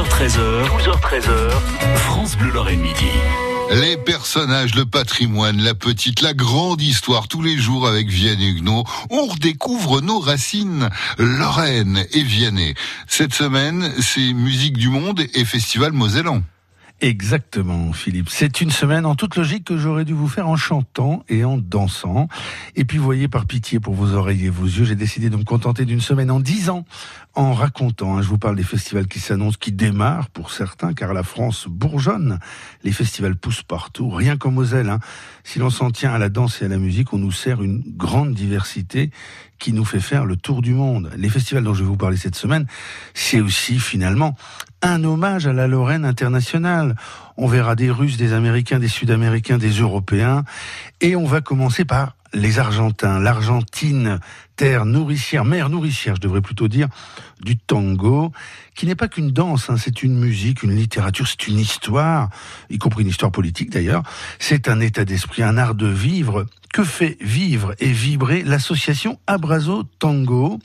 12h13h, 12h13h, France Bleu Lorraine Midi. Les personnages, le patrimoine, la petite, la grande histoire, tous les jours avec Vianney Huguenot, on redécouvre nos racines, Lorraine et Vianney. Cette semaine, c'est Musique du Monde et Festival Mosellan. Exactement, Philippe. C'est une semaine en toute logique que j'aurais dû vous faire en chantant et en dansant. Et puis, voyez, par pitié pour vos oreilles et vos yeux, j'ai décidé de me contenter d'une semaine en dix ans en racontant. Hein, je vous parle des festivals qui s'annoncent, qui démarrent pour certains, car la France bourgeonne. Les festivals poussent partout, rien qu'en Moselle. Hein. Si l'on s'en tient à la danse et à la musique, on nous sert une grande diversité qui nous fait faire le tour du monde. Les festivals dont je vais vous parler cette semaine, c'est aussi finalement un hommage à la Lorraine internationale. On verra des Russes, des Américains, des Sud-Américains, des Européens. Et on va commencer par les Argentins, l'Argentine, terre nourricière, mère nourricière, je devrais plutôt dire, du tango, qui n'est pas qu'une danse, hein, c'est une musique, une littérature, c'est une histoire, y compris une histoire politique d'ailleurs. C'est un état d'esprit, un art de vivre. Que fait vivre et vibrer l'association Abrazo Tango?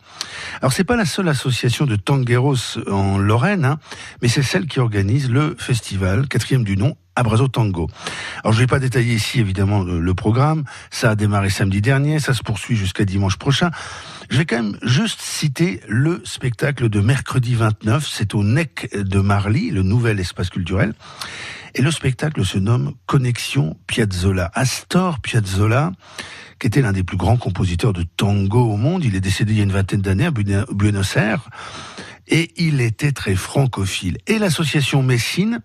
Alors c'est pas la seule association de tangueros en Lorraine, hein, mais c'est celle qui organise le festival, quatrième du nom, Abrazo Tango. Alors je vais pas détailler ici évidemment le, programme, ça a démarré samedi dernier, ça se poursuit jusqu'à dimanche prochain. Je vais quand même juste citer le spectacle de mercredi 29, c'est au NEC de Marly, le nouvel espace culturel. Et le spectacle se nomme Connexion Piazzolla. Astor Piazzolla, qui était l'un des plus grands compositeurs de tango au monde, il est décédé il y a une vingtaine d'années à Buenos Aires, et il était très francophile. Et l'association Messine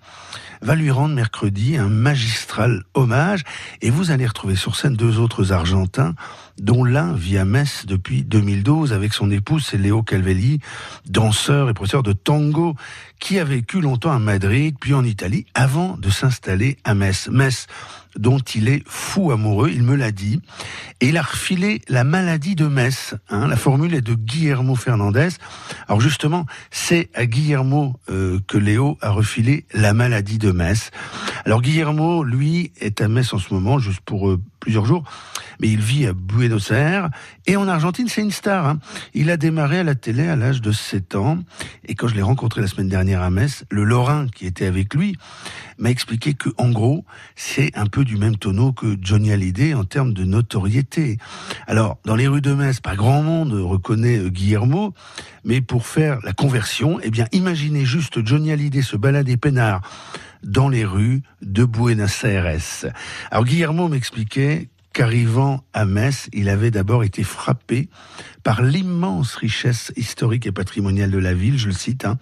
va lui rendre mercredi un magistral hommage. Et vous allez retrouver sur scène deux autres Argentins, dont l'un vit à Metz depuis 2012 avec son épouse, c'est Léo Calvelli, danseur et professeur de tango, qui a vécu longtemps à Madrid, puis en Italie, avant de s'installer à Metz. Metz, dont il est fou amoureux, il me l'a dit, et il a refilé la maladie de Metz. Hein. La formule est de Guillermo Fernandez. Alors justement, c'est à Guillermo euh, que Léo a refilé la maladie de Metz. Alors Guillermo, lui, est à Metz en ce moment, juste pour euh, plusieurs jours, mais il vit à Buenos Aires, et en Argentine, c'est une star. Hein. Il a démarré à la télé à l'âge de 7 ans, et quand je l'ai rencontré la semaine dernière à Metz, le Lorrain qui était avec lui m'a expliqué que, en gros, c'est un peu du même tonneau que Johnny Hallyday en termes de notoriété. Alors, dans les rues de Metz, pas grand monde reconnaît euh, Guillermo, mais pour faire la conversion, eh bien, imaginez juste Johnny Hallyday se balader peinard dans les rues de Buenos Aires. Alors, Guillermo m'expliquait qu'arrivant à Metz, il avait d'abord été frappé par l'immense richesse historique et patrimoniale de la ville, je le cite. Hein.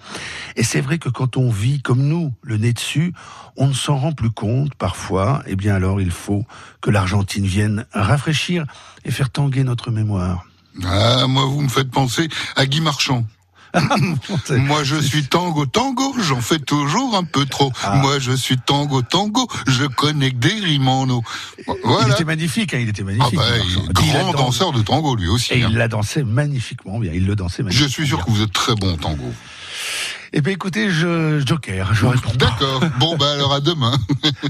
Et c'est vrai que quand on vit comme nous, le nez dessus, on ne s'en rend plus compte parfois. Eh bien alors, il faut que l'Argentine vienne rafraîchir et faire tanguer notre mémoire. Ah, moi, vous me faites penser à Guy Marchand. Moi je suis tango tango, j'en fais toujours un peu trop. Ah. Moi je suis tango tango, je connais que des rimes en eau. Voilà. Il était magnifique, hein, il était magnifique. Ah bah, grand danseur de tango lui aussi. Et hein. il l'a dansé magnifiquement bien, il le dansait magnifiquement Je suis sûr que vous êtes très bon tango. Eh bien écoutez, je joker, je réponds. D'accord. Bon bah alors à demain.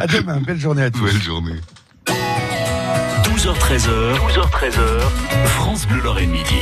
à demain, belle journée à tous. Belle journée. 12h13h, 12h13h, France Bleu Lorraine Midi.